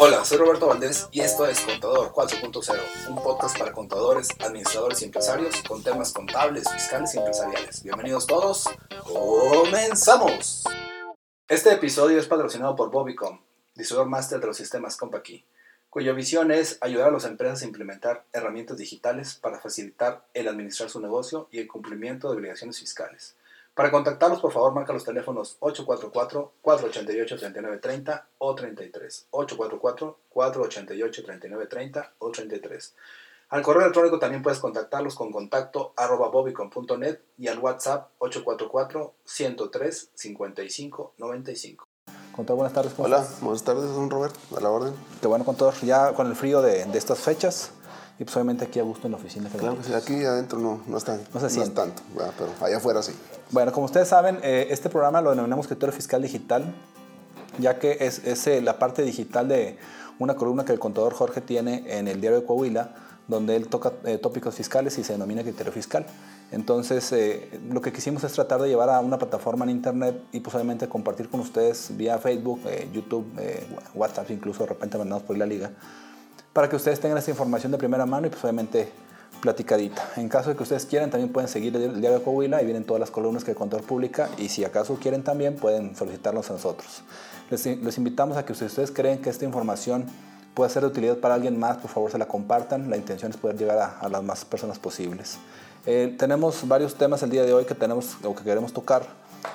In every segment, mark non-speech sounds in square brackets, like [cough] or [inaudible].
Hola, soy Roberto Valdés y esto es Contador 4.0, un podcast para contadores, administradores y empresarios con temas contables, fiscales y empresariales. Bienvenidos todos, comenzamos. Este episodio es patrocinado por Bobicom, distribuidor máster de los sistemas CompaKey, cuya visión es ayudar a las empresas a implementar herramientas digitales para facilitar el administrar su negocio y el cumplimiento de obligaciones fiscales. Para contactarlos, por favor, marca los teléfonos 844-488-3930 o 33. 844-488-3930 o 33. Al correo electrónico también puedes contactarlos con contacto arroba bobicon.net y al WhatsApp 844-103-5595. Contador, buenas tardes. ¿cómo Hola, estás? buenas tardes, don Robert, a la orden. Qué bueno, contador. Ya con el frío de, de estas fechas y pues obviamente aquí a gusto en la oficina. Claro que sí, aquí adentro no, no, está, No se es tanto, ¿verdad? pero allá afuera sí. Bueno, como ustedes saben, eh, este programa lo denominamos Escritorio Fiscal Digital, ya que es, es, eh, la parte digital de una columna que el contador Jorge tiene en el diario de Coahuila, donde él toca eh, tópicos fiscales y se denomina criterio fiscal. Entonces, eh, lo que quisimos es tratar de llevar a una plataforma en internet y posiblemente compartir con ustedes vía Facebook, eh, YouTube, eh, WhatsApp, incluso de repente mandados por la liga, para que ustedes tengan esta información de primera mano y pues obviamente platicadita. En caso de que ustedes quieran, también pueden seguir el diario Coahuila y vienen todas las columnas que el contador publica y si acaso quieren también pueden solicitarlos a nosotros. Les, invitamos a que si ustedes creen que esta información puede ser de utilidad para alguien más, por favor se la compartan. La intención es poder llegar a, a las más personas posibles. Eh, tenemos varios temas el día de hoy que tenemos o que queremos tocar.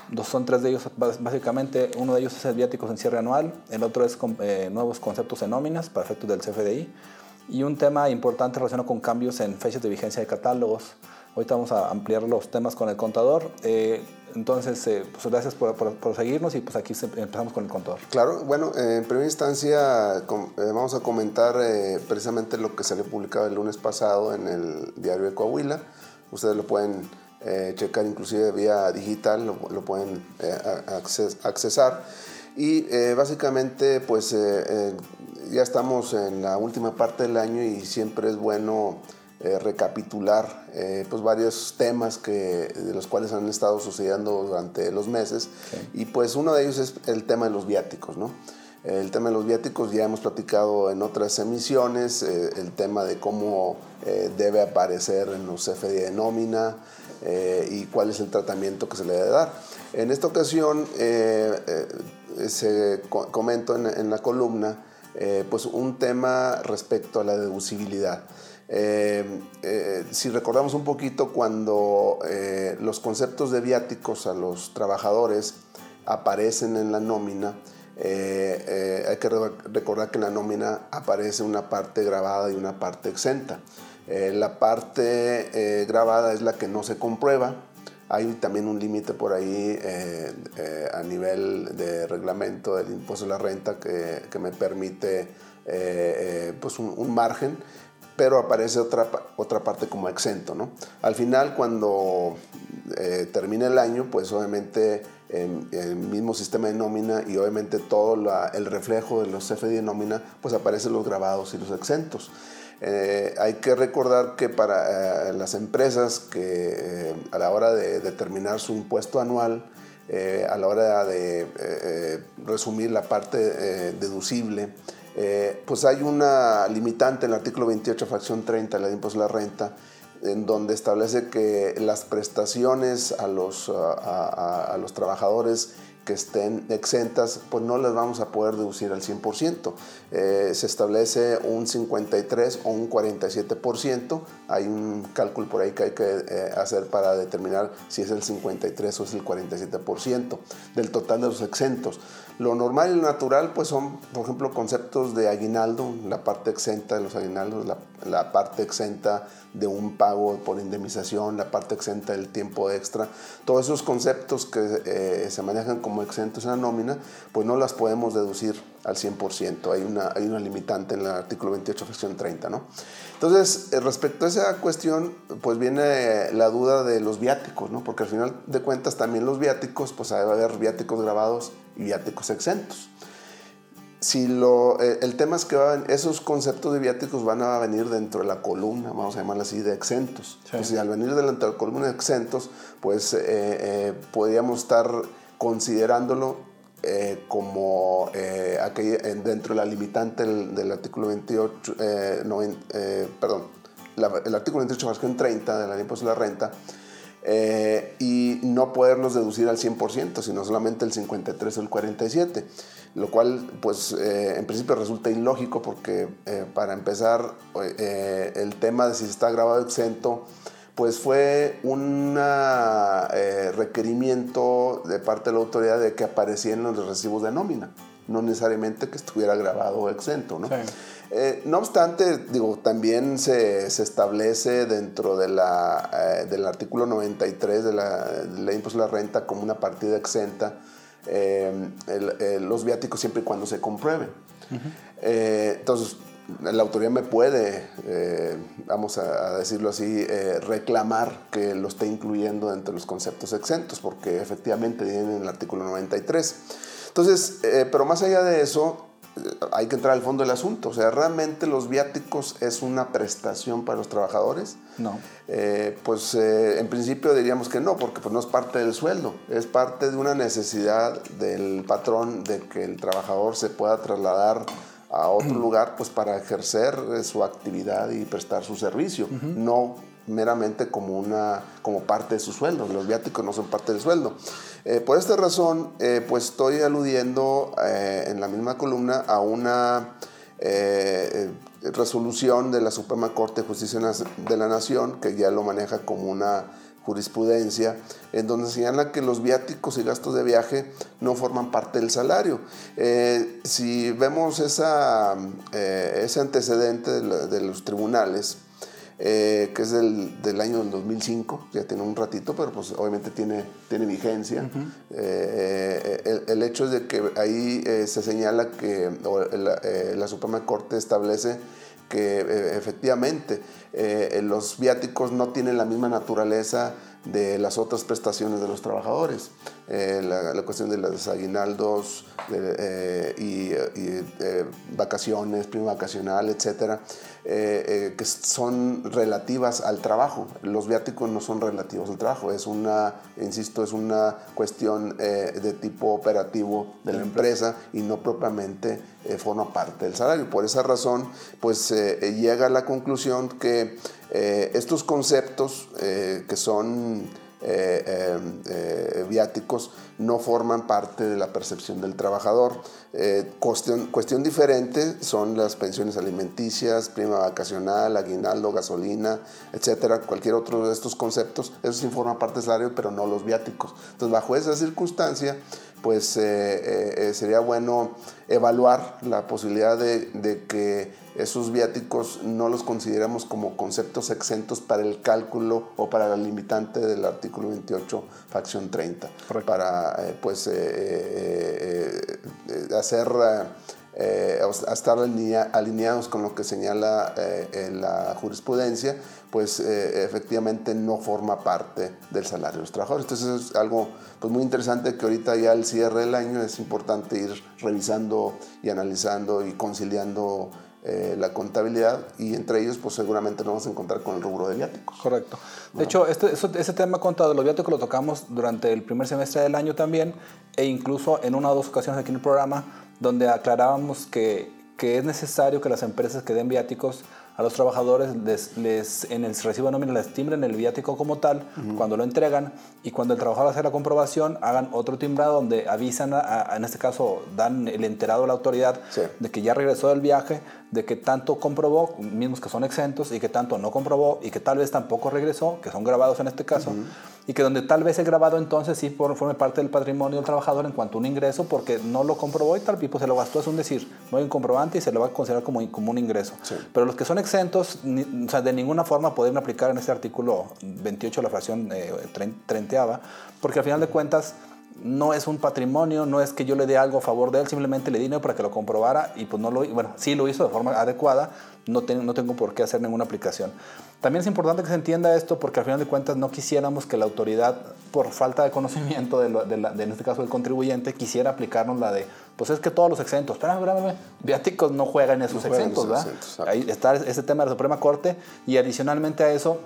Dos, son tres de ellos bás- básicamente. Uno de ellos es el viáticos en cierre anual, el otro es eh, nuevos conceptos en nóminas para efectos del CFDI y un tema importante relacionado con cambios en fechas de vigencia de catálogos. Ahorita vamos a ampliar los temas con el contador. Eh, entonces, eh, pues gracias por, por- seguirnos y pues aquí empezamos con el contador. Claro, bueno, en primera instancia vamos a comentar precisamente lo que salió publicado el lunes pasado en el diario de Coahuila. Ustedes lo pueden eh, checar inclusive vía digital, lo, lo pueden eh, acces- accesar. Y eh, básicamente, pues eh, eh, ya estamos en la última parte del año y siempre es bueno eh, recapitular pues varios temas que, de los cuales han estado sucediendo durante los meses y pues uno de ellos es el tema de los viáticos, ¿no? El tema de los viáticos ya hemos platicado en otras emisiones, eh, el tema de cómo eh, debe aparecer en los CFDI de nómina eh, y cuál es el tratamiento que se le debe dar. En esta ocasión eh, eh, se co- en, la columna eh, pues un tema respecto a la deducibilidad. Si recordamos un poquito cuando los conceptos de viáticos a los trabajadores aparecen en la nómina, hay que re- recordar que en la nómina aparece una parte grabada y una parte exenta. Eh, la parte eh, grabada es la que no se comprueba. Hay también un límite por ahí eh, eh, a nivel de reglamento del impuesto a la renta que, que me permite eh, eh, pues un, un margen, pero aparece otra, otra parte como exento. ¿no? Al final, cuando termine el año, pues obviamente en el mismo sistema de nómina y obviamente todo la- el reflejo de los CFDI de nómina, pues aparecen los grabados y los exentos. Eh, hay que recordar que para eh, las empresas que eh, a la hora de determinar su impuesto anual, a la hora de resumir la parte deducible, pues hay una limitante en el artículo 28, fracción 30 de la de impuesto a la renta, en donde establece que las prestaciones a los trabajadores que estén exentas, pues no las vamos a poder deducir al 100%. Eh, se establece un 53 o un 47%. Hay un cálculo por ahí que hay que eh, hacer para determinar si es el 53 o es el 47% del total de los exentos. Lo normal y lo natural, pues son, por ejemplo, conceptos de aguinaldo, la parte exenta de los aguinaldos, la, la parte exenta de un pago por indemnización, la parte exenta del tiempo extra. Todos esos conceptos que eh, se manejan como exentos en la nómina, pues no las podemos deducir al 100%. Hay una, hay una limitante en el artículo 28, fracción 30, ¿no? Entonces, eh, respecto a esa cuestión, pues viene la duda de los viáticos, ¿no? Porque al final de cuentas también los viáticos, pues a haber viáticos grabados y viáticos exentos. Si lo, eh, el tema es que van- esos conceptos de viáticos van a venir dentro de la columna, vamos a llamarla así, de exentos. Sí. Entonces, al venir dentro de la columna de exentos, pues eh, eh, podríamos estar considerándolo eh, como eh, aquella- dentro de la limitante del, del artículo 28, eh, noven- eh, perdón, la- el artículo 28, fracción 30 de la ley de la renta, eh, y no poderlos deducir al 100%, sino solamente el 53 o el 47, lo cual pues eh, en principio resulta ilógico porque eh, para empezar eh, el tema de si está grabado exento pues fue un requerimiento de parte de la autoridad de que aparecieran los recibos de nómina, no necesariamente que estuviera grabado exento, ¿no? Eh, no obstante, digo, también se, se establece dentro de la, eh, del artículo 93 de la ley de impuesto a la renta como una partida exenta eh, el- los viáticos siempre y cuando se comprueben. Entonces, la autoridad me puede, eh, vamos a, decirlo así, eh, reclamar que lo esté incluyendo dentro de los conceptos exentos, porque efectivamente viene en el artículo 93. Entonces, eh, pero más allá de eso, hay que entrar al fondo del asunto. O sea, realmente los viáticos es una prestación para los trabajadores. No. Eh, pues eh, en principio diríamos que no, porque pues no es parte del sueldo, es parte de una necesidad del patrón de que el trabajador se pueda trasladar a otro [clears throat] lugar pues para ejercer eh, su actividad y prestar su servicio, no meramente como, una, como parte de su sueldo, los viáticos no son parte del sueldo. Eh, por esta razón, eh, pues estoy aludiendo eh, en la misma columna a una resolución de la Suprema Corte de Justicia de la Nación, que ya lo maneja como una jurisprudencia, en donde señala que los viáticos y gastos de viaje no forman parte del salario. Si vemos esa, ese antecedente de los tribunales, eh, que es del, del año del 2005, ya tiene un ratito, pero pues obviamente tiene, tiene vigencia. Eh, el, el hecho es de que ahí eh, se señala que la, eh, la Suprema Corte establece que eh, efectivamente eh, los viáticos no tienen la misma naturaleza de las otras prestaciones de los trabajadores. Eh, la, la cuestión de los aguinaldos de, eh, y, y, eh, vacaciones, prima vacacional, etcétera, eh, eh, que son relativas al trabajo. Los viáticos no son relativos al trabajo, es una, insisto, es una cuestión eh, de tipo operativo de la empresa y no propiamente forma parte del salario. Por esa razón, pues llega a la conclusión que estos conceptos que son viáticos no forman parte de la percepción del trabajador. Eh, cuestión, cuestión diferente son las pensiones alimenticias, prima vacacional, aguinaldo, gasolina, etcétera, cualquier otro de estos conceptos, eso sí forma parte del salario, pero no los viáticos. Entonces, bajo esa circunstancia, pues eh, eh, sería bueno evaluar la posibilidad de, de que esos viáticos no los consideramos como conceptos exentos para el cálculo o para la limitante del artículo 28, facción 30, Correcto. para eh, pues, eh, eh, hacer... estar alinea- alineados con lo que señala la jurisprudencia, pues efectivamente no forma parte del salario de los trabajadores. Entonces es algo pues, muy interesante que ahorita ya al cierre del año es importante ir revisando y analizando y conciliando eh, la contabilidad y entre ellos pues seguramente nos vamos a encontrar con el rubro de viáticos. Correcto. De hecho, este, ese tema contado de los viáticos lo tocamos durante el primer semestre del año también, e incluso en una o dos ocasiones aquí en el programa, donde aclarábamos que, que es necesario que las empresas que den viáticos a los trabajadores les, les- en el recibo de nómina les timbren el viático como tal cuando lo entregan y cuando el trabajador hace la comprobación hagan otro timbrado donde avisan, a- a- en este caso dan el enterado a la autoridad Sí. de que ya regresó del viaje, de que tanto comprobó, mismos que son exentos, y que tanto no comprobó, y que tal vez tampoco regresó, que son grabados en este caso, y que donde tal vez el grabado entonces sí for- forme parte del patrimonio del trabajador en cuanto a un ingreso, porque no lo comprobó y tal, y pues se lo gastó, es un decir, no hay un comprobante y se lo va a considerar como, como un ingreso. Sí. Pero los que son exentos, o sea, de ninguna forma pueden aplicar en este artículo 28, la fracción eh, trein- treintaava, porque al final de cuentas no es un patrimonio, no es que yo le dé algo a favor de él, simplemente le di dinero para que lo comprobara y pues no lo, bueno, sí lo hizo de forma adecuada, no, ten- no tengo por qué hacer ninguna aplicación. También es importante que se entienda esto porque al final de cuentas no quisiéramos que la autoridad, por falta de conocimiento de, lo- de la- de, en este caso del contribuyente, quisiera aplicarnos la de, pues es que todos los exentos, espérame, espérame, viáticos no juegan esos juegan exentos, esos ¿verdad? exentos. Ahí está ese tema de la Suprema Corte y adicionalmente a eso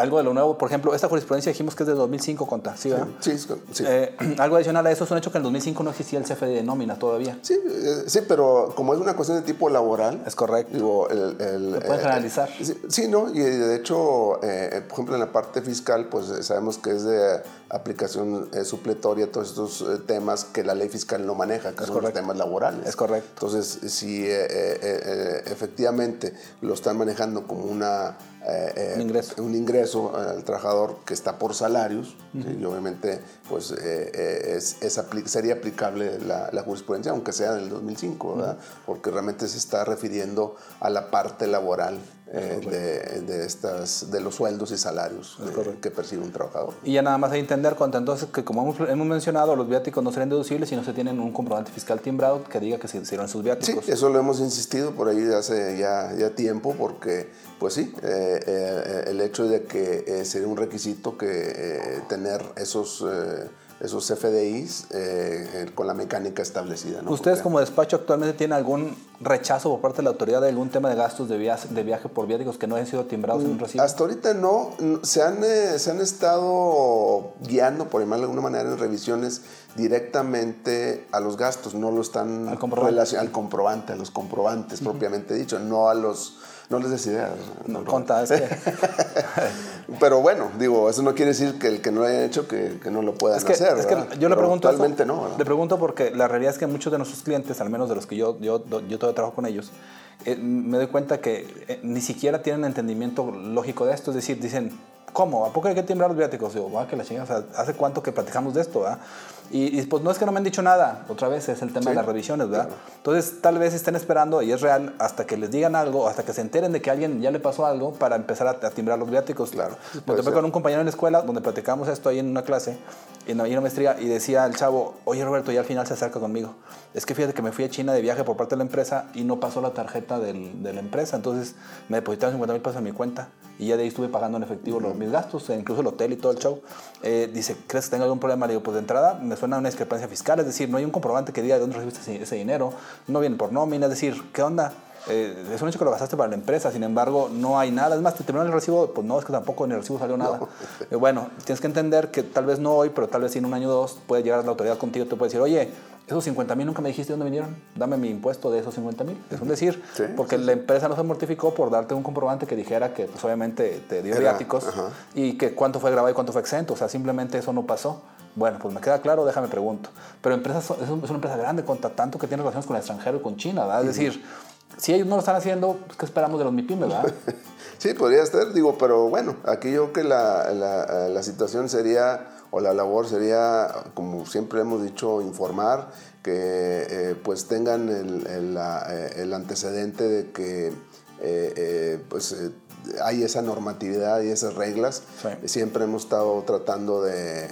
algo de lo nuevo, por ejemplo, esta jurisprudencia dijimos que es de 2005, conta, ¿sí, verdad? Sí, sí. sí. Eh, [clears throat] algo adicional a eso es un hecho que en el 2005 no existía el CFD de nómina todavía. Sí, eh, sí, pero como es una cuestión de tipo laboral. Es correcto. Digo, el, el, Lo pueden eh, generalizar. sí, sí, ¿no? Y de hecho, eh, por ejemplo, en la parte fiscal, pues eh, sabemos que es de aplicación eh, supletoria todos estos eh, temas que la ley fiscal no maneja, que son los temas laborales. Es correcto. Entonces, si eh, eh, efectivamente lo están manejando como una, Un ingreso. un ingreso al trabajador que está por salarios, ¿sí? y obviamente pues, es, es apli- sería aplicable la, la jurisprudencia, aunque sea del 2005, ¿verdad? porque realmente se está refiriendo a la parte laboral eh, de, de estas, de los sueldos y salarios eh, que percibe un trabajador. Y ya nada más hay que entender, entonces, que como hemos, hemos mencionado, los viáticos no serían deducibles si no se tienen un comprobante fiscal timbrado que diga que se hicieron sus Sí, viáticos. eso lo hemos insistido por ahí de hace ya, ya tiempo, porque, pues sí, eh, eh, el hecho de que sería un requisito que tener esos, esos FDIs eh, con la mecánica establecida. ¿no? ¿Ustedes Porque- como despacho actualmente tienen algún rechazo por parte de la autoridad de algún tema de gastos de viaje, de viaje por viáticos que no hayan sido timbrados en un recibo? Hasta ahorita no, se han, eh, se han estado guiando, por llamarlo de alguna manera, en revisiones directamente a los gastos, no lo están Al comprobante. al comprobante, a los comprobantes propiamente dicho, no a los, no les des ideas. No, conta, es que, [laughs] Pero bueno, digo, eso no quiere decir que el que no lo haya hecho que, que no lo puedan es que, hacer. es que yo le pregunto eso, Actualmente no, ¿verdad? Le pregunto porque la realidad es que muchos de nuestros clientes, al menos de los que yo, yo, yo todavía trabajo con ellos, eh, me doy cuenta que eh, ni siquiera tienen entendimiento lógico de esto. Es decir, dicen, ¿cómo? ¿A poco hay que timbrar los viáticos? Digo, va, que la chingada, o sea, ¿hace cuánto que platicamos de esto? ¿verdad? Y, y, pues no es que no me han dicho nada, otra vez es el tema de Sí, las revisiones, ¿verdad? claro. Entonces tal vez estén esperando, y es real, hasta que les digan algo, hasta que se enteren de que a alguien ya le pasó algo para empezar a, a timbrar los viáticos. Claro, Me topé con un compañero en la escuela donde platicamos esto ahí en una clase, en una maestría, y decía el chavo, oye Roberto, y al final se acerca conmigo. Es que fíjate que me fui a China de viaje por parte de la empresa y no pasó la tarjeta del- de la empresa, entonces me depositaron 50 mil pesos en mi cuenta y ya de ahí estuve pagando en efectivo los, mis gastos, e incluso el hotel y todo el show. Eh, dice, ¿crees que tengo algún problema? Le digo, pues de entrada me suena una discrepancia fiscal, es decir, no hay un comprobante que diga de dónde recibiste ese, dinero, no viene por nómina, es decir, ¿qué onda? Eh, es un hecho que lo gastaste para la empresa, sin embargo, no hay nada. Es más, te terminaron el recibo, pues no, es que tampoco en el recibo salió nada. Eh, bueno, tienes que entender que tal vez no hoy, pero tal vez en un año o dos puede llegar la autoridad contigo te puede decir, oye, esos 50 mil nunca me dijiste de dónde vinieron, dame mi impuesto de esos 50 mil. Es un decir, Sí, porque la empresa no se mortificó por darte un comprobante que dijera que pues obviamente te dio viáticos y que cuánto fue grabado y cuánto fue exento. O sea, simplemente eso no pasó. Bueno, pues me queda claro, déjame pregunto. Pero empresas, es, un- es una empresa grande, con ta- tanto que tiene relaciones con el extranjero y con China, ¿verdad? Es decir, si ellos no lo están haciendo, pues, ¿qué esperamos de los MIPIMES, verdad? [laughs] Sí, podría ser, digo, pero bueno, aquí yo creo que la, la, la situación sería, o la labor sería, como siempre hemos dicho, informar, que eh, pues tengan el, el, la, eh, el antecedente de que eh, eh, pues hay esa normatividad y esas reglas. Sí. Siempre hemos estado tratando de,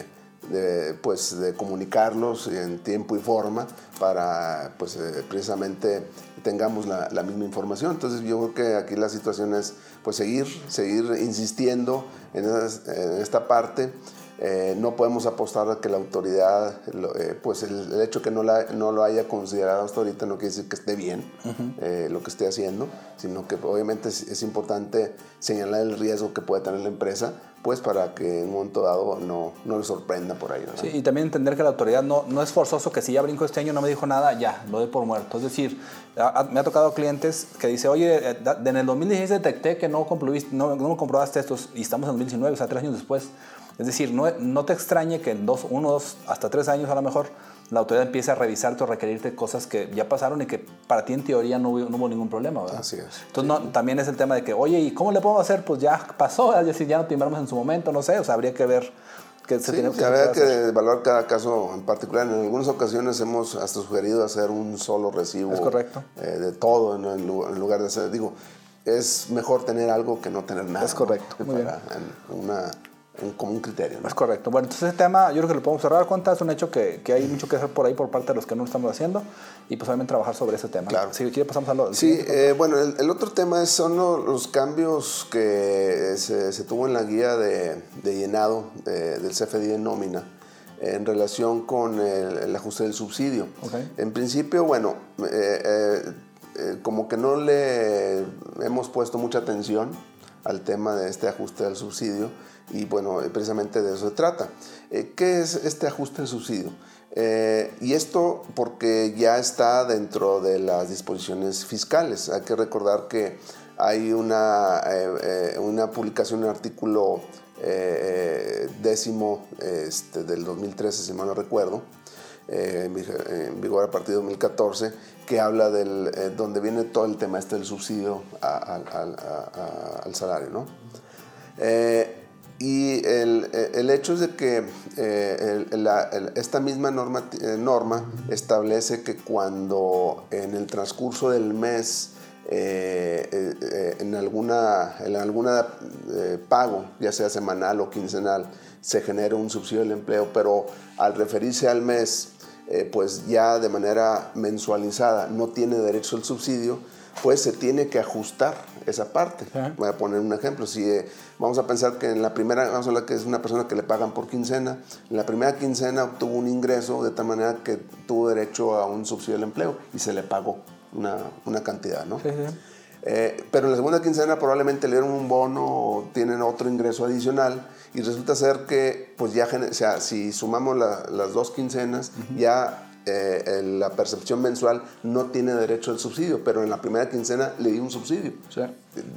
de, pues, de comunicarlos en tiempo y forma para pues, eh, precisamente tengamos la, la misma información. Entonces yo creo que aquí la situación es pues, seguir, seguir insistiendo en, esas- en esta parte. Eh, no podemos apostar a que la autoridad, eh, pues el, el hecho que no, la, no lo haya considerado hasta ahorita no quiere decir que esté bien eh, lo que esté haciendo, sino que obviamente es, es importante señalar el riesgo que puede tener la empresa, pues para que en un momento dado no, no le sorprenda por ahí. ¿verdad? Sí, y también entender que la autoridad no, no es forzoso que si ya brinco este año no me dijo nada, ya, lo doy por muerto. Es decir, a- a- me ha tocado clientes que dice, oye, eh, en el 2016 detecté que no, no, no comprobaste estos y estamos en 2019, o sea, tres años después. Es decir, no, no te extrañe que en dos, uno, dos, hasta tres años a lo mejor la autoridad empiece a revisarte o requerirte cosas que ya pasaron y que para ti en teoría no, hubo- no hubo ningún problema, ¿verdad? Así es. Entonces no, también es el tema de que, oye, ¿y cómo le podemos hacer? Pues ya pasó, ya no timbramos en su momento, no sé, o sea, habría que ver que se Sí, tiene sí, habría que evaluar cada caso en particular. En algunas ocasiones hemos hasta sugerido hacer un solo recibo Es correcto. eh, de todo en, en lugar de hacer, digo, es mejor tener algo que no tener nada. Es correcto, ¿no? muy Para, en una, un- como un criterio. ¿no? Es correcto. Bueno, entonces ese tema yo creo que lo podemos cerrar. Cuenta, es un hecho que, que hay mucho que hacer por ahí por parte de los que no lo estamos haciendo y pues obviamente trabajar sobre ese tema. Claro. Si quiere pasamos a lo Sí, eh, bueno, el, el otro tema es- son lo- los cambios que se, se tuvo en la guía de, de llenado de- del CFDI de nómina en relación con el, el ajuste del subsidio. En principio, bueno, eh, eh, eh, como que no le hemos puesto mucha atención al tema de este ajuste del subsidio y bueno, precisamente de eso se trata. Eh, ¿Qué es este ajuste del subsidio? Eh, y esto porque ya está dentro de las disposiciones fiscales. Hay que recordar que hay una, eh, una publicación, un artículo décimo este, del 2013, si mal no recuerdo, en vigor a partir de 2014, que habla del, donde viene todo el tema este del subsidio al salario. ¿no? Y el, el, hecho es de que eh, esta misma norma, eh, norma, establece que cuando en el transcurso del mes eh, en alguna, en alguna pago, ya sea semanal o quincenal, se genera un subsidio del empleo, pero al referirse al mes, pues ya de manera mensualizada no tiene derecho al subsidio, pues se tiene que ajustar esa parte. Voy a poner un ejemplo. Si eh, vamos a pensar que en la primera, vamos a hablar que es una persona que le pagan por quincena, en la primera quincena obtuvo un ingreso de tal manera que tuvo derecho a un subsidio del empleo y se le pagó una, una cantidad, ¿no? Eh, pero en la segunda quincena probablemente le dieron un bono o tienen otro ingreso adicional y resulta ser que, pues ya, o sea, si sumamos las dos quincenas, ya eh, la percepción mensual no tiene derecho al subsidio, pero en la primera quincena le di un subsidio,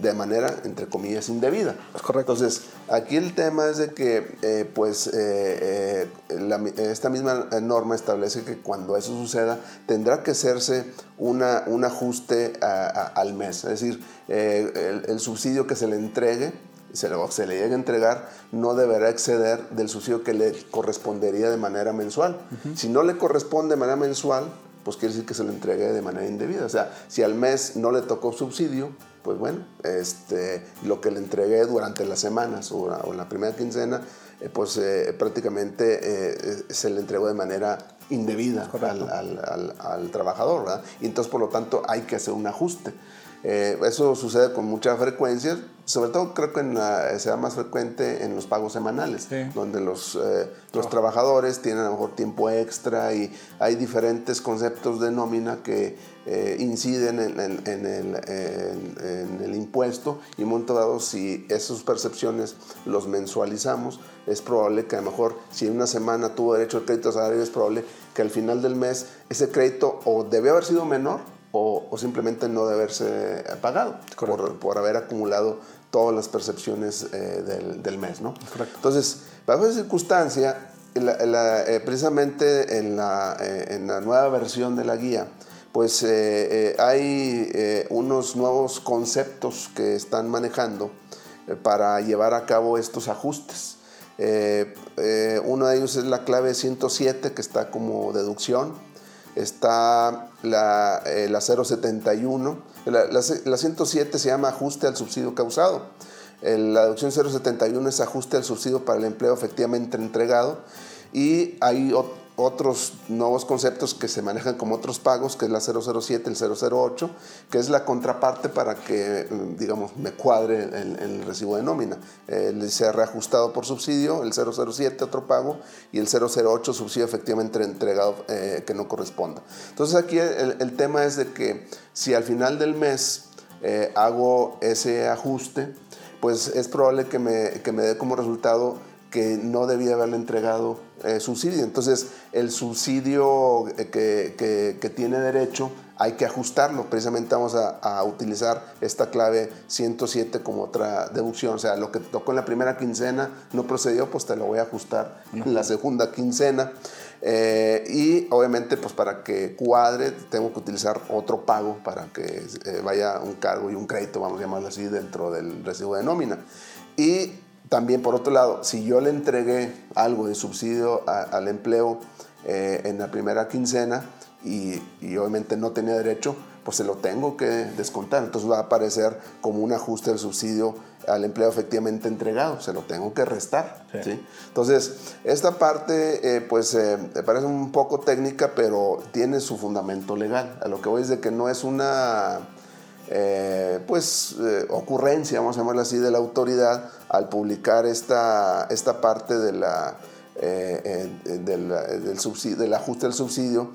de manera, entre comillas, indebida. Es correcto. Entonces, aquí el tema es de que, eh, pues, eh, esta misma norma establece que cuando eso suceda, tendrá que hacerse una, un ajuste al mes, es decir, el subsidio que se le entregue se le, se le llega a entregar, no deberá exceder del subsidio que le correspondería de manera mensual. Si no le corresponde de manera mensual, pues quiere decir que se le entregue de manera indebida. O sea, si al mes no le tocó subsidio, pues bueno, este, lo que le entregué durante las semanas o, en la primera quincena, eh, pues eh, prácticamente eh, se le entregó de manera indebida al, al, trabajador, ¿verdad? Y entonces, por lo tanto, hay que hacer un ajuste. Eh, eso sucede con mucha frecuencia, sobre todo creo que en sea más frecuente en los pagos semanales, donde los, eh, los trabajadores tienen a lo mejor tiempo extra y hay diferentes conceptos de nómina que eh, inciden en, en, el, en, el, impuesto y en un momento dado si esas percepciones los mensualizamos, es probable que a lo mejor si en una semana tuvo derecho al crédito salario, es probable que al final del mes ese crédito o debe haber sido menor o, simplemente no de haberse pagado por, por, haber acumulado todas las percepciones eh, del, del, mes. ¿no? Entonces, bajo esa circunstancia, eh, precisamente en la, eh, en la, nueva versión de la guía, pues hay unos nuevos conceptos que están manejando para llevar a cabo estos ajustes. uno de ellos es la clave 107 que está como deducción está la, eh, la 071, la, la, 107 se llama ajuste al subsidio causado. la deducción 071 es ajuste al subsidio para el empleo efectivamente entregado y hay otros nuevos conceptos que se manejan como otros pagos, que es la 007, el 008, que es la contraparte para que, mm, digamos, me cuadre el, recibo de nómina. Eh, se reajustado por subsidio, el 007 otro pago y el 008 subsidio efectivamente entregado eh, que no corresponda. Entonces aquí el, tema es de que si al final del mes eh, hago ese ajuste, pues es probable que me, que me dé como resultado que no debía haberle entregado eh, subsidio. Entonces, el subsidio eh, que, que, tiene derecho hay que ajustarlo. Precisamente vamos a, utilizar esta clave 107 como otra deducción. O sea, lo que tocó en la primera quincena no procedió, pues te lo voy a ajustar en la segunda quincena. Eh, y obviamente, pues para que cuadre, tengo que utilizar otro pago para que vaya un cargo y un crédito, vamos a llamarlo así, dentro del recibo de nómina. Y también, por otro lado, si yo le entregué algo de subsidio al empleo eh, en la primera quincena y, obviamente no tenía derecho, pues se lo tengo que descontar. Entonces va a aparecer como un ajuste del subsidio al empleo efectivamente entregado, se lo tengo que restar. Sí. Entonces, esta parte eh, pues eh, me parece un poco técnica, pero tiene su fundamento legal. A lo que voy es de que no es una eh, pues, eh, ocurrencia, vamos a llamarla así, de la autoridad al publicar esta, esta parte de la, eh, del, del, subsidio, del, ajuste del subsidio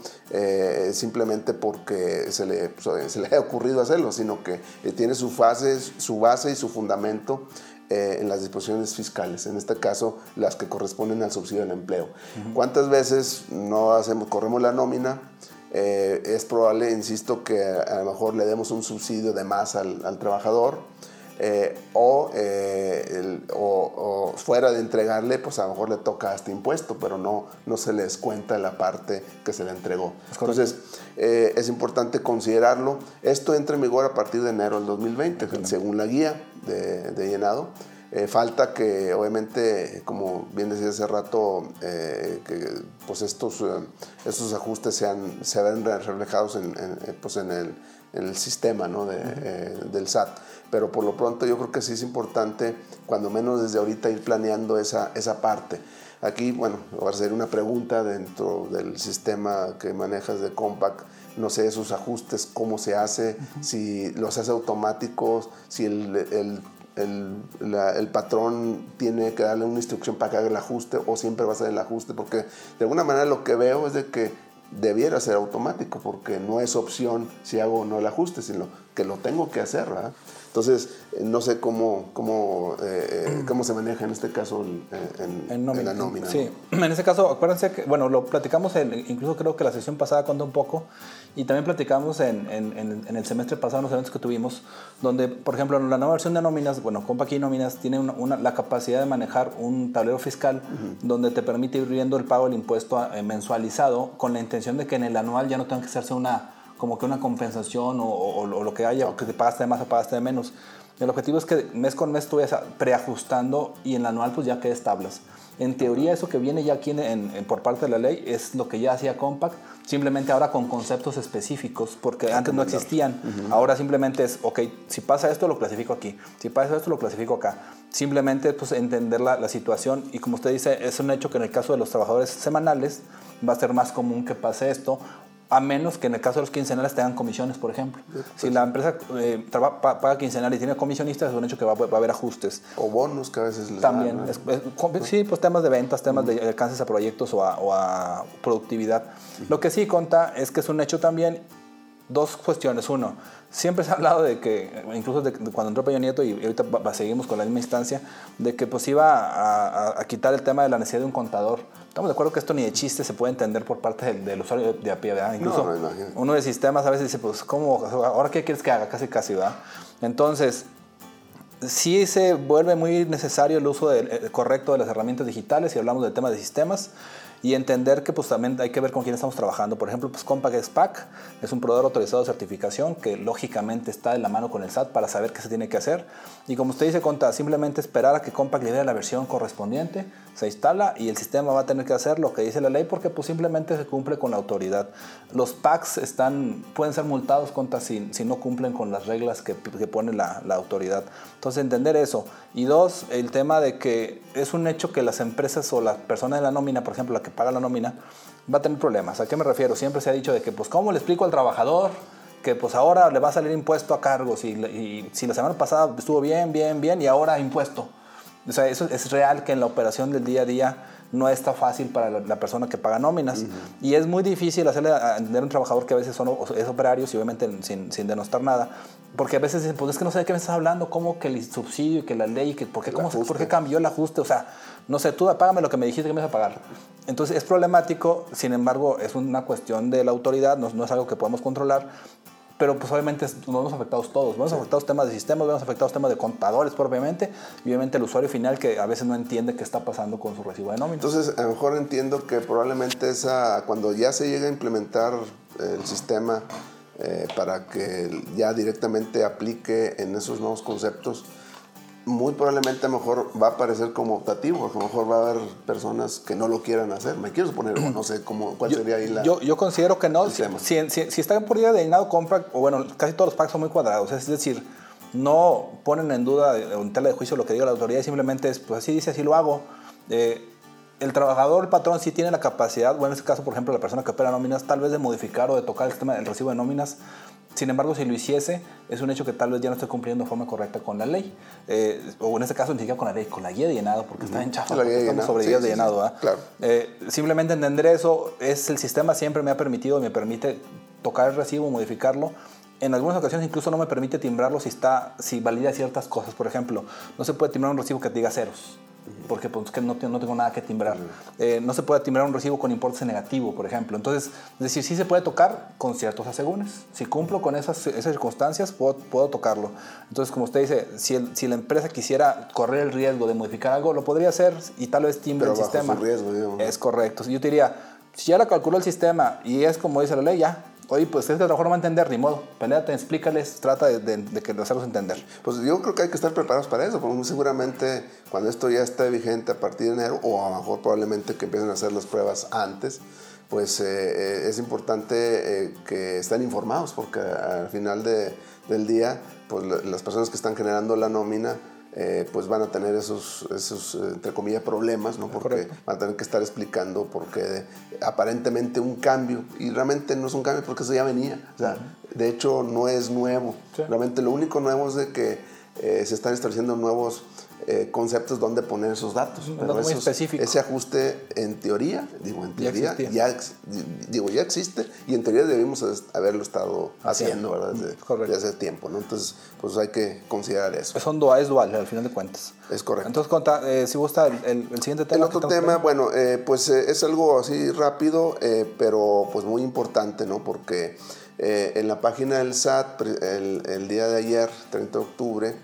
simplemente porque se le, se le ha ocurrido hacerlo, sino que tiene su, fase, su base y su fundamento en las disposiciones fiscales, en este caso las que corresponden al subsidio del empleo. ¿Cuántas veces no hacemos, corremos la nómina? Eh, es probable, insisto, que a lo mejor le demos un subsidio de más al, trabajador eh, eh, o, fuera de entregarle, pues a lo mejor le toca este impuesto, pero no, no se les cuenta la parte que se le entregó. Entonces, es importante considerarlo. Esto entra en vigor a partir de enero del 2020, según la guía de, de llenado. Eh, falta que, obviamente, como bien decía hace rato, eh, que pues estos, eh, estos ajustes sean, se vean reflejados en, pues en, el, en el sistema ¿no? de, del SAT. Pero por lo pronto yo creo que sí es importante, cuando menos desde ahorita, ir planeando esa, esa parte. Aquí, bueno, va a ser una pregunta dentro del sistema que manejas de Compact no sé, esos ajustes, cómo se hace, si los hace automáticos, si el, el el, el, patrón tiene que darle una instrucción para que haga el ajuste o siempre va a ser el ajuste, porque de alguna manera lo que veo es de que debiera ser automático, porque no es opción si hago o no el ajuste, sino que lo tengo que hacer, ¿verdad? Entonces, eh, no sé cómo, cómo, eh, eh, cómo se maneja en este caso en, la nómina. Sí, en ese caso, acuérdense que, bueno, lo platicamos, en, incluso creo que la sesión pasada cuenta un poco, y también platicamos en, en, el semestre pasado, en los eventos que tuvimos, donde, por ejemplo, la nueva versión de nóminas, bueno, Compa aquí Nóminas tiene una, la capacidad de manejar un tablero fiscal donde te permite ir viendo el pago del impuesto mensualizado con la intención de que en el anual ya no tenga que hacerse una como que una compensación o, lo que haya, o que te pagaste de más o pagaste de menos. El objetivo es que mes con mes tú vayas preajustando y en la anual pues ya quedes tablas. En teoría eso que viene ya aquí en, por parte de la ley es lo que ya hacía Compact, simplemente ahora con conceptos específicos, porque antes no existían. Ahora simplemente es, ok, si pasa esto lo clasifico aquí, si pasa esto lo clasifico acá. Simplemente pues entender la, la situación y como usted dice, es un hecho que en el caso de los trabajadores semanales va a ser más común que pase esto a menos que en el caso de los quincenales tengan comisiones, por ejemplo. si la empresa eh, paga quincenal y tiene comisionistas, es un hecho que va, a haber ajustes. O bonos que a veces les También. sí, pues temas de ventas, temas de alcances a proyectos o a, productividad. Lo que sí conta es que es un hecho también dos cuestiones. Uno, siempre se ha hablado de que, incluso de, cuando entró Peña Nieto, y ahorita seguimos con la misma instancia, de que pues iba a, quitar el tema de la necesidad de un contador. Estamos de acuerdo que esto ni de chiste se puede entender por parte del, usuario de, a pie, ¿verdad? Incluso uno de sistemas a veces dice, pues, ¿cómo? ¿Ahora qué quieres que haga? Casi, casi, ¿verdad? Entonces, sí se vuelve muy necesario el uso eh, correcto de las herramientas digitales si hablamos del tema de sistemas y entender que pues también hay que ver con quién estamos trabajando. Por ejemplo, pues Compact SPAC es un proveedor autorizado de certificación que lógicamente está de la mano con el SAT para saber qué se tiene que hacer. Y como usted dice, Conta, simplemente esperar a que Compact libere la versión correspondiente, se instala y el sistema va a tener que hacer lo que dice la ley porque pues simplemente se cumple con la autoridad. Los PACs están, pueden ser multados, Conta, si, si no cumplen con las reglas que, que pone la, la autoridad. Entonces, entender eso. Y dos, el tema de que es un hecho que las empresas o las personas de la nómina, por ejemplo, la que paga la nómina, va a tener problemas. ¿A qué me refiero? Siempre se ha dicho de que, pues, ¿cómo le explico al trabajador que, pues, ahora le va a salir impuesto a cargos y, y si la semana pasada estuvo bien, bien, bien y ahora impuesto? O sea, eso es real que en la operación del día a día no está fácil para la, persona que paga nóminas. Y es muy difícil hacerle entender a un trabajador que a veces son, es operario y obviamente sin, sin, denostar nada. Porque a veces dicen, pues es que no sé de qué me estás hablando, cómo que el subsidio y que la ley, que, ¿por, qué, cómo, ¿por qué cambió el ajuste? O sea, no sé, tú págame lo que me dijiste que me vas a pagar. Entonces es problemático, sin embargo, es una cuestión de la autoridad, no, no es algo que podamos controlar pero pues obviamente nos vemos afectados todos. Vemos afectados temas de sistemas, vemos afectados temas de contadores propiamente, y obviamente el usuario final que a veces no entiende qué está pasando con su recibo de nómina. Entonces, a lo mejor entiendo que probablemente esa, cuando ya se llegue a implementar el sistema eh, para que ya directamente aplique en esos nuevos conceptos, muy probablemente a lo mejor va a aparecer como optativo, a lo mejor va a haber personas que no lo quieran hacer. Me quiero suponer, no sé cómo, cuál sería ahí la. Yo, yo considero que no. Si, si, si, están por día de llenado compra, o bueno, casi todos los packs son muy cuadrados, es decir, no ponen en duda en tela de juicio lo que diga la autoridad, simplemente es, pues así dice, así lo hago. Eh, el trabajador, el patrón, sí tiene la capacidad, bueno, en este caso, por ejemplo, la persona que opera nóminas, tal vez de modificar o de tocar el sistema del recibo de nóminas Sin embargo, si lo hiciese, es un hecho que tal vez ya no esté cumpliendo de forma correcta con la ley. Eh, o en este caso, ni siquiera con la ley, con la guía de llenado, porque está en chafa, La guía estamos llenado, sobre sí, guías sí, de sí, llenado. ¿ah? claro. Eh, simplemente entender eso, es el sistema siempre me ha permitido, me permite tocar el recibo, modificarlo. En algunas ocasiones incluso no me permite timbrarlo si, está, si valida ciertas cosas. Por ejemplo, no se puede timbrar un recibo que diga ceros, porque pues, que no, no tengo nada que timbrar. Eh, no se puede timbrar un recibo con importe negativo, por ejemplo. Entonces, es decir, sí se puede tocar con ciertos asegúnes. Si cumplo con esas, esas circunstancias, puedo, puedo tocarlo. Entonces, como usted dice, si, el- si la empresa quisiera correr el riesgo de modificar algo, lo podría hacer y tal vez timbre Pero el bajo sistema. su riesgo, digamos. Es correcto. Yo te diría, si ya la calculó el sistema y es como dice la ley, ya. Oye, pues es que a lo mejor no va a entender, ni modo. Peléate, explícales, trata de, de, de que de hacerlos entender. Pues yo creo que hay que estar preparados para eso, porque seguramente cuando esto ya esté vigente a partir de enero, o a lo mejor probablemente que empiecen a hacer las pruebas antes, pues eh, eh, es importante eh, que estén informados, porque al final de- del día, pues la- las personas que están generando la nómina, eh, pues van a tener esos, esos eh, entre comillas, problemas, ¿no? Porque Correcto. van a tener que estar explicando por qué aparentemente un cambio, y realmente no es un cambio porque eso ya venía, o sea, de hecho no es nuevo, Sí. realmente lo único nuevo es de que eh, se están estableciendo nuevos eh, conceptos donde poner esos datos. Un dato muy específico. Ese ajuste, en teoría, digo, en teoría, ya, digo, ya existe y en teoría debimos es- haberlo estado Haciendo. haciendo, ¿verdad? Desde, Correcto. desde hace tiempo, ¿no? Entonces, pues hay que considerar eso. Son dual, es dual, al final de cuentas. Es correcto. Entonces, conta, eh, si gusta el, el- el siguiente tema. El otro tema, bueno, eh, pues es algo así rápido, pero pues muy importante, ¿no? Porque en la página del SAT, el día de ayer, 30 de octubre,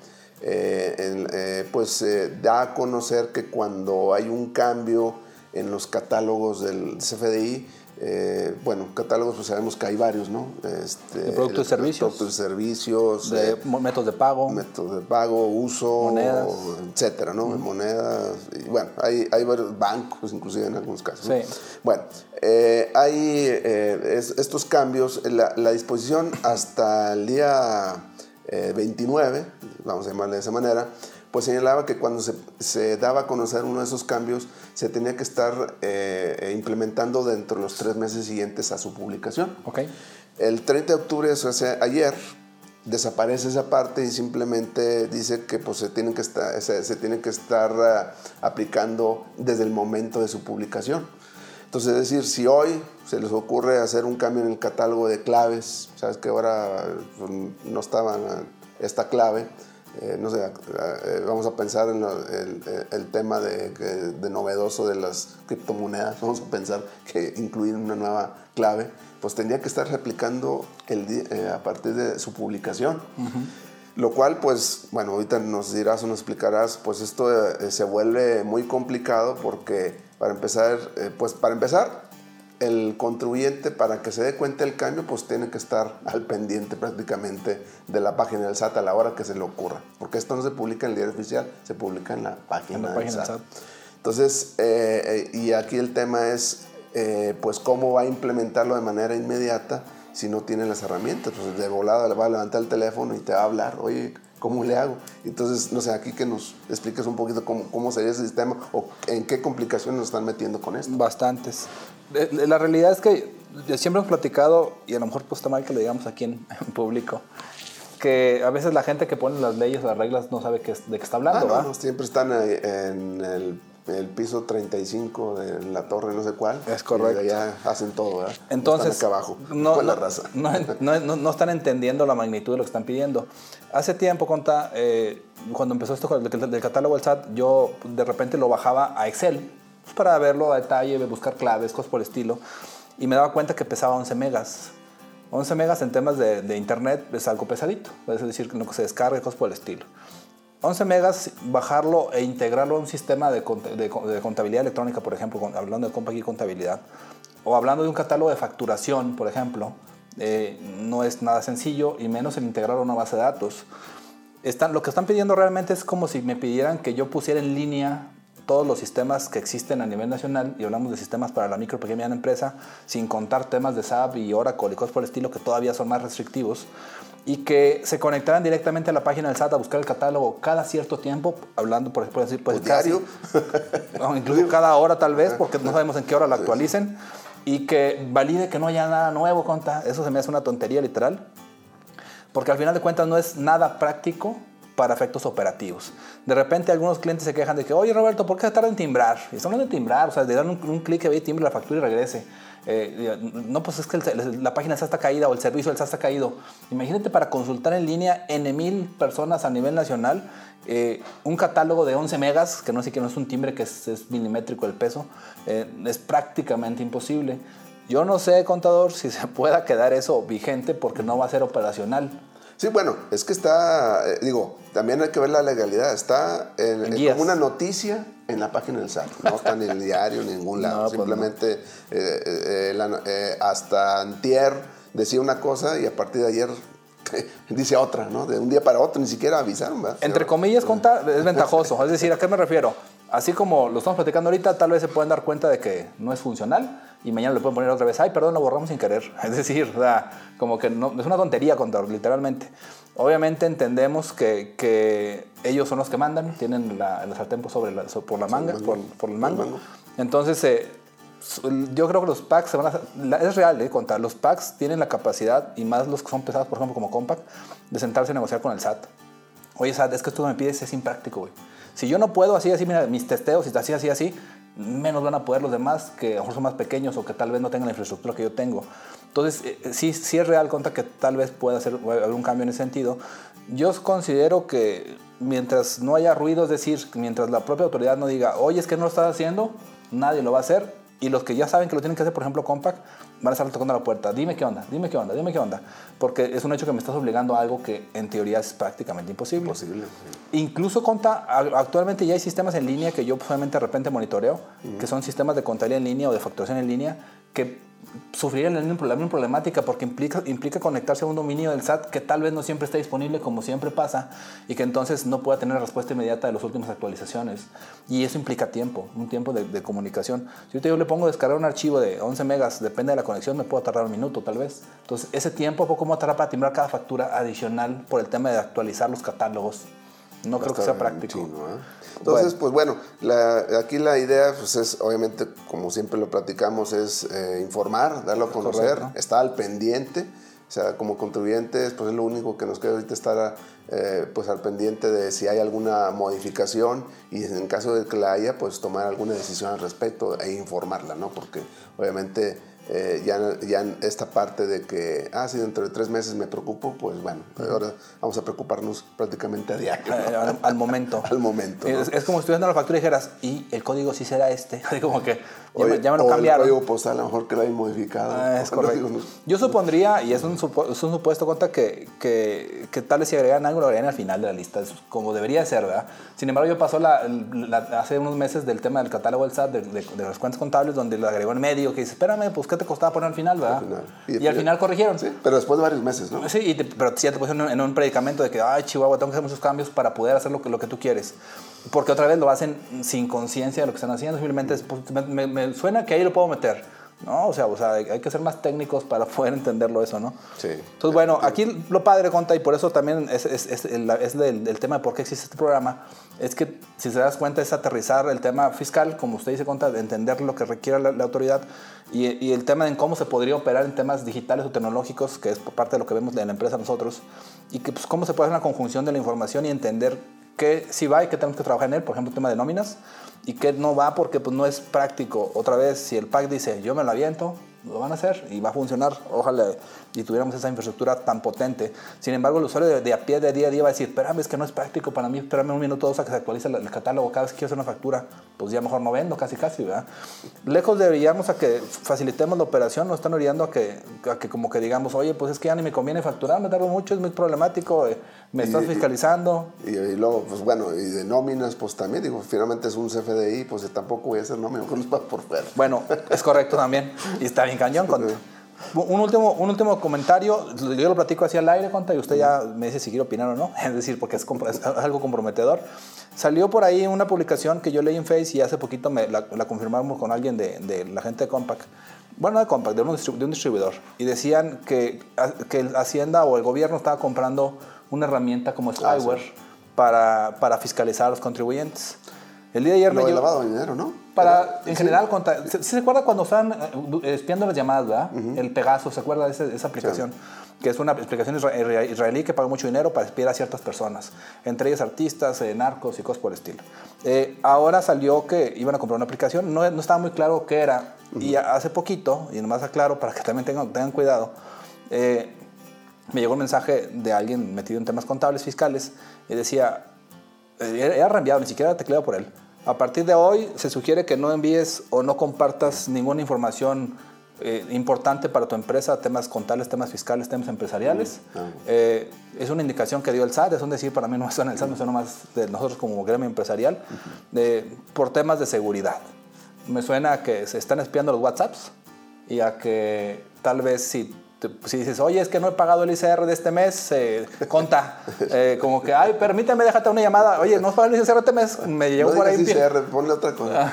eh, eh, pues eh, da a conocer que cuando hay un cambio en los catálogos del CFDI, bueno, catálogos pues sabemos que hay varios, ¿no? Este, De productos y servicios. Productos y servicios. de métodos de pago. métodos de pago, uso, Monedas. etcétera, ¿no? Monedas, y bueno, hay, hay varios bancos, inclusive en algunos casos. ¿no? Sí. Bueno, hay es- estos cambios, la, la disposición hasta el día eh, 29, vamos a llamarle de esa manera, pues señalaba que cuando se, se daba a conocer uno de esos cambios, se tenía que estar eh, eh, implementando dentro de los tres meses siguientes a su publicación. Ok. El 30 de octubre, o sea, ayer, desaparece esa parte y simplemente dice que pues, se, tienen que estar, se, se tienen que estar ah, aplicando desde el momento de su publicación. Entonces, es decir, si hoy se les ocurre hacer un cambio en el catálogo de claves, sabes que ahora pues, no estaba esta clave, eh, no sé, eh, vamos a pensar en el, el tema de, novedoso de las criptomonedas, [laughs] vamos a pensar que incluir una nueva clave, pues tendría que estar replicando el, eh, a partir de su publicación. Lo cual, pues, bueno, ahorita nos dirás o nos explicarás, pues esto eh, se vuelve muy complicado porque, para empezar, eh, pues para empezar, el contribuyente, para que se dé cuenta del cambio, pues tiene que estar al pendiente prácticamente de la página del SAT a la hora que se le ocurra. Porque esto no se publica en el diario oficial, se publica en la página, En la del, página del SAT. SAT. Entonces, eh, eh, y aquí el tema es, eh, pues, cómo va a implementarlo de manera inmediata si no tiene las herramientas. Pues de volada le va a levantar el teléfono y te va a hablar, oye, ¿cómo le hago? Entonces, no sé, aquí que nos expliques un poquito cómo, cómo sería ese sistema o en qué complicaciones nos están metiendo con esto. Bastantes. Eh, La realidad es que siempre hemos platicado, y a lo mejor pues está mal que lo digamos aquí en, en público, que a veces la gente que pone las leyes, las reglas, no sabe de qué está Ah, hablando, no, ¿va? no, siempre están ahí en el, el piso 35 de la torre, no sé cuál. Es correcto. Y allá hacen todo, ¿verdad? Entonces, Están acá abajo, no, con la no- raza. no- no- no- no están entendiendo la magnitud de lo que están pidiendo. Hace tiempo, Conta, eh, cuando empezó esto del, del catálogo del SAT, yo de repente lo bajaba a Excel pues, para verlo a detalle, buscar claves, cosas por el estilo, y me daba cuenta que pesaba 11 megas. 11 megas en temas de, internet es algo pesadito, es decir, que no que se descargue, cosas por el estilo. 11 megas, bajarlo e integrarlo a un sistema de, cont- de co- de contabilidad electrónica, por ejemplo, con- hablando de compa aquí contabilidad, o hablando de un catálogo de facturación, por ejemplo, eh, no es nada sencillo y menos el integrar a una base de datos. Están, lo que están pidiendo realmente es como si me pidieran que yo pusiera en línea todos los sistemas que existen a nivel nacional y hablamos de sistemas para la micro, pequeña y mediana empresa, sin contar temas de SAP y Oracle y cosas por el estilo que todavía son más restrictivos y que se conectaran directamente a la página del SAT a buscar el catálogo cada cierto tiempo, hablando por por decir, pues, diario. no, incluso cada hora tal vez, porque no sabemos en qué hora lo [laughs] actualicen, y que valide que no haya nada nuevo, conta. Eso se me hace una tontería literal. porque al final de cuentas no es nada práctico para efectos operativos. De repente algunos clientes se quejan de que, oye Roberto, ¿por qué se en timbrar? Y hablando de timbrar, o sea, de dar un, clic que ve timbre la factura y regrese. Eh, no, pues es que la página está caída o el servicio del SAT está caído. Imagínate para consultar en línea N mil personas a nivel nacional eh, un catálogo de 11 megas, que no sé que no es un timbre que es, es milimétrico el peso, eh, es prácticamente imposible. Yo no sé, contador, si se pueda quedar eso vigente porque no va a ser operacional. Sí, bueno, es que está, eh, digo, también hay que ver la legalidad. Está en, En como una noticia en la página del SAT. No está en el diario, en ningún [laughs] lado. No, pues Simplemente eh, eh, la- eh, hasta antier decía una cosa y a partir de ayer [laughs] dice otra, ¿no? De un día para otro, ni siquiera avisaron, ¿verdad? Entre comillas, conta, es [laughs] ventajoso. Es decir, ¿a qué me refiero? Así como lo estamos platicando ahorita, tal vez se pueden dar cuenta de que no es funcional y mañana le pueden poner otra vez, ay, perdón, lo borramos sin querer. [laughs] Es decir, o sea, como que no, es una tontería, contador, literalmente. Obviamente entendemos que, que ellos son los que mandan, tienen la, el sartén sobre la, so- por la manga, por, por el mango. Entonces, eh, yo creo que los packs se van a... la- Es real, ¿eh? Contar. Los packs tienen la capacidad, y más los que son pesados, por ejemplo, como Compact, de sentarse a negociar con el SAT. Oye, SAT, es que esto que me pides es impráctico, güey. Si yo no puedo así, así, mira, mis testeos, y así, así, así, menos van a poder los demás que a lo mejor son más pequeños o que tal vez no tengan la infraestructura que yo tengo. Entonces, eh, sí, sí es real, conta, que tal vez pueda hacer, haber un cambio en ese sentido. Yo considero que mientras no haya ruido, es decir, mientras la propia autoridad no diga, oye, es que no lo estás haciendo, nadie lo va a hacer. Y los que ya saben que lo tienen que hacer, por ejemplo, Compact, van a estar tocando la puerta. Dime qué onda, dime qué onda, dime qué onda. Porque es un hecho que me estás obligando a algo que en teoría es prácticamente imposible. Posible. sí. Incluso conta, actualmente ya hay sistemas en línea que yo solamente de repente monitoreo, que son sistemas de contabilidad en línea o de facturación en línea, que sufrirían la misma problemática porque implica, implica conectarse a un dominio del SAT que tal vez no siempre está disponible como siempre pasa y que entonces no pueda tener respuesta inmediata de las últimas actualizaciones. Y eso implica tiempo, un tiempo de, de comunicación. Si yo le pongo a descargar un archivo de 11 megas, depende de la conexión, me puedo tardar un minuto tal vez. Entonces ese tiempo, poco va a tardar para timbrar cada factura adicional por el tema de actualizar los catálogos. No creo que sea práctico. chino, ¿eh? Entonces, pues bueno, la- aquí la idea pues es, obviamente, como siempre lo platicamos, es eh, informar, darlo a conocer, Correcto. estar al pendiente. O sea, como contribuyentes, pues es lo único que nos queda ahorita estar eh, pues al pendiente de si hay alguna modificación y en caso de que la haya, pues tomar alguna decisión al respecto e informarla, ¿no? Porque obviamente eh, ya, ya esta parte de que, ah, si dentro de tres meses me preocupo, pues bueno, ahora vamos a preocuparnos prácticamente a diario. ¿no? Eh, al, al momento. [laughs] Al momento, ¿no? Es, es como si dando la factura y dijeras, y el código sí será este. [laughs] Como que Oye, ya me lo o cambiaron. El código postal a lo mejor que lo hayan modificado. Ah, es [laughs] correcto. no. Yo supondría, y es un, supo- es un supuesto cuenta que, que, que tal vez si agregan algo, lo agregan al final de la lista, es como debería ser, ¿verdad? Sin embargo, yo pasó la, la- hace unos meses del tema del catálogo del SAT, de, de, de las cuentas contables, donde lo agregó en medio, que dice, espérame, pues ¿qué te costaba poner al final, verdad? Al final. Y, después al final corrigieron. Sí, pero después de varios meses, ¿no? Sí, y te- pero ya te pusieron en un predicamento de que, ay, Chihuahua, tengo que hacer muchos cambios para poder hacer lo que, lo que tú quieres. Porque otra vez lo hacen sin conciencia de lo que están haciendo, simplemente es, pues, me, me- me suena que ahí lo puedo meter. ¿no? O sea, o sea, hay que ser más técnicos para [laughs] poder entenderlo eso, ¿no? Sí. Entonces, bueno, aquí lo padre, Conta, y por eso también es, es, es, el, es del, del tema de por qué existe este programa, es que si se das cuenta es aterrizar el tema fiscal, como usted dice, Conta, de entender lo que requiere la, la autoridad y, y el tema de en cómo se podría operar en temas digitales o tecnológicos, que es parte de lo que vemos de la empresa nosotros, y que pues, cómo se puede hacer una conjunción de la información y entender qué sí va y qué tenemos que trabajar en él, por ejemplo, el tema de nóminas, y qué no va porque pues, no es práctico. Otra vez, si el PAC dice, yo me lo aviento, lo van a hacer y va a funcionar. Ojalá y tuviéramos esa infraestructura tan potente. Sin embargo, el usuario de, de a pie de día a día va a decir, espérame, es que no es práctico para mí, espérame un minuto dos a que se actualice el, el catálogo cada vez que quiero hacer una factura. Pues ya mejor no vendo, casi casi, ¿verdad? Lejos de orillarnos a que facilitemos la operación, nos están orillando a que, a que como que digamos, oye, pues es que ya ni me conviene facturar, me tardo mucho, es muy problemático, eh, me Y- estás y- fiscalizando. Y, y luego, pues bueno, y de nóminas, pues también, digo, finalmente es un CFDI, pues tampoco voy a hacer nómina, mejor los [laughs] por fuera. Bueno, es correcto también. Y está bien cañón. Conta. Un último, un último comentario, yo lo platico así al aire, Conta, y usted ya me dice si quiere opinar o no, [laughs] es decir, porque es, algo comprometedor. Salió por ahí una publicación que yo leí en Face y hace poquito me la, la confirmamos con alguien de, de la gente de Compaq. Bueno, no de Compaq, de un, de un distribuidor. Y decían que, que el Hacienda o el gobierno estaba comprando una herramienta como spyware para, para fiscalizar a los contribuyentes. El día de ayer Lo me de lavado de dinero, ¿no? Para, en sí. general, contra- ¿sí, sí se acuerda cuando estaban eh, espiando las llamadas, verdad? El Pegasus, ¿se acuerda de ese- esa aplicación? Que es una aplicación isra- israelí que paga mucho dinero para espiar a ciertas personas, entre ellas artistas, eh, narcos y cosas por el estilo. Eh, ahora salió que iban a comprar una aplicación, no, no estaba muy claro qué era, y hace poquito, y nomás aclaro para que también tengan, tengan cuidado, eh, me llegó un mensaje de alguien metido en temas contables, fiscales, y decía, eh, era reenviado, ni siquiera era tecleado por él. A partir de hoy se sugiere que no envíes o no compartas ninguna información eh, importante para tu empresa, temas contables, temas fiscales, temas empresariales. Ah. Eh, es una indicación que dio el SAT, es un decir, para mí no me [laughs] suena el SAT, me suena más de nosotros como gremio empresarial, de- por temas de seguridad. Me suena a que se están espiando los WhatsApps y a que tal vez si, si dices, oye, es que no he pagado el ICR de este mes, eh, conta, [laughs] eh, como que, ay, permíteme, déjate una llamada, oye, no has pagado el ICR este mes, me llegó No por ahí. ICR, ponle otra cosa.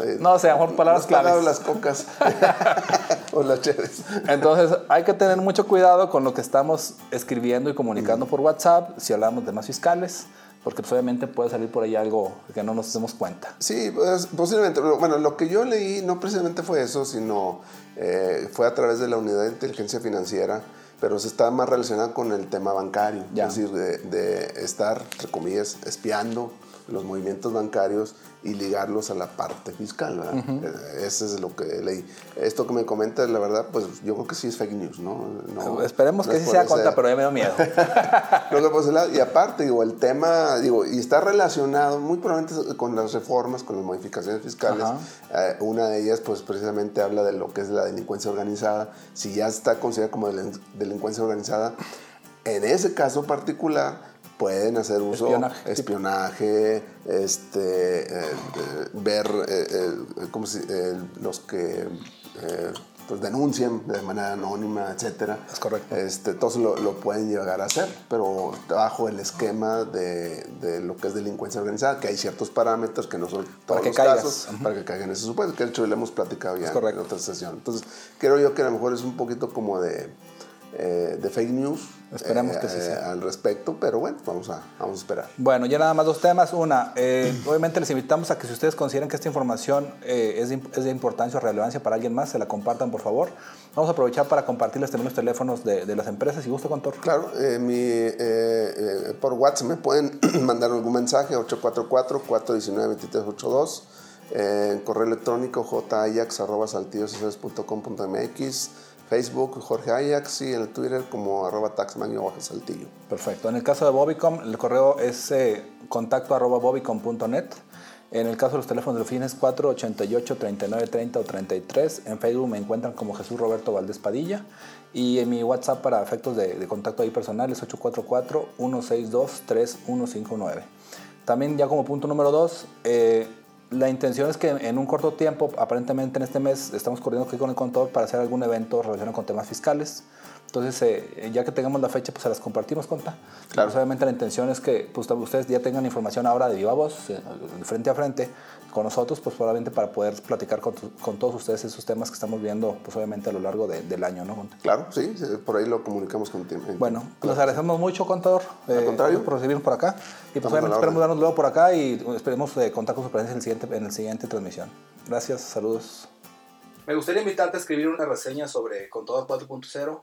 Oye, no sé, a lo mejor ¿No palabras has pagado claves. las cocas [laughs] [laughs] o las cheves. Entonces hay que tener mucho cuidado con lo que estamos escribiendo y comunicando por WhatsApp si hablamos de temas fiscales, porque pues, obviamente puede salir por ahí algo que no nos demos cuenta. Sí, pues, posiblemente. Bueno, lo que yo leí no precisamente fue eso, sino eh, fue a través de la unidad de inteligencia financiera, pero se está más relacionado con el tema bancario. Ya. Es decir, de, de estar, entre comillas, espiando los movimientos bancarios y ligarlos a la parte fiscal. ¿verdad? Eh, Eso es lo que leí. Esto que me comentas, la verdad, pues yo creo que sí es fake news, ¿no? No- Esperemos no que sí sea contra, pero ya me da miedo. [laughs] no. Y aparte, digo, el tema, digo, y está relacionado muy probablemente con las reformas, con las modificaciones fiscales. Ajá. Eh, una de ellas, pues precisamente habla de lo que es la delincuencia organizada. Si ya está considerada como delin- delincuencia organizada, en ese caso particular pueden hacer uso Espionaje. espionaje, este, eh, eh, ver eh, eh, ¿cómo se- eh, los que pues denuncian de manera anónima, etcétera. Es correcto. Este, todos lo, lo pueden llegar a hacer, pero bajo el esquema de, de lo que es delincuencia organizada, que hay ciertos parámetros que no son todos que los caigas. casos, para que caigan en ese supuesto, que de hecho le hemos platicado ya en otra sesión. Entonces, creo yo que a lo mejor es un poquito como de, eh, de fake news Esperemos eh, que sí eh, sea. al respecto, pero bueno, vamos a, vamos a esperar. Bueno, ya nada más dos temas. Una, eh, obviamente les invitamos a que si ustedes consideran que esta información eh, es, de, es de importancia o relevancia para alguien más, se la compartan por favor. Vamos a aprovechar para compartirles también los teléfonos de, de las empresas. Si gusta, Contor. Claro, eh, mi, eh, eh, por WhatsApp me pueden [clears throat] mandar algún mensaje, 844-419-2382. Eh, en correo electrónico jayax.saltillosaces.com.mx. Facebook Jorge Ajax y en el Twitter como arroba taxman-saltillo. Perfecto. En el caso de Bobicom, el correo es eh, contacto arroba bobicom.net. En el caso de los teléfonos de la oficina es 488 39 30 o 33. En Facebook me encuentran como Jesús Roberto Valdés Padilla. Y en mi WhatsApp para efectos de, contacto ahí personal es 844-162-3159. También ya como punto número dos, eh, la intención es que en un corto tiempo, aparentemente en este mes, estamos corriendo aquí con el contador para hacer algún evento relacionado con temas fiscales. Entonces, eh, ya que tengamos la fecha, pues se las compartimos, conta. Claro. Pues, obviamente la intención es que pues, ustedes ya tengan información ahora de viva voz, eh, frente a frente, con nosotros, pues probablemente para poder platicar con, tu- con todos ustedes esos temas que estamos viendo, pues obviamente a lo largo de- del año, ¿no? Conta? Claro, sí, por ahí lo comunicamos con tiempo. Bueno, pues les agradecemos mucho, contador, eh, contrario. por recibirnos por acá. Y pues obviamente orden. vernos luego por acá y esperemos eh, contar con su presencia en el siguiente, en el siguiente transmisión. Gracias, saludos. Me gustaría invitarte a escribir una reseña sobre Contador 4.0.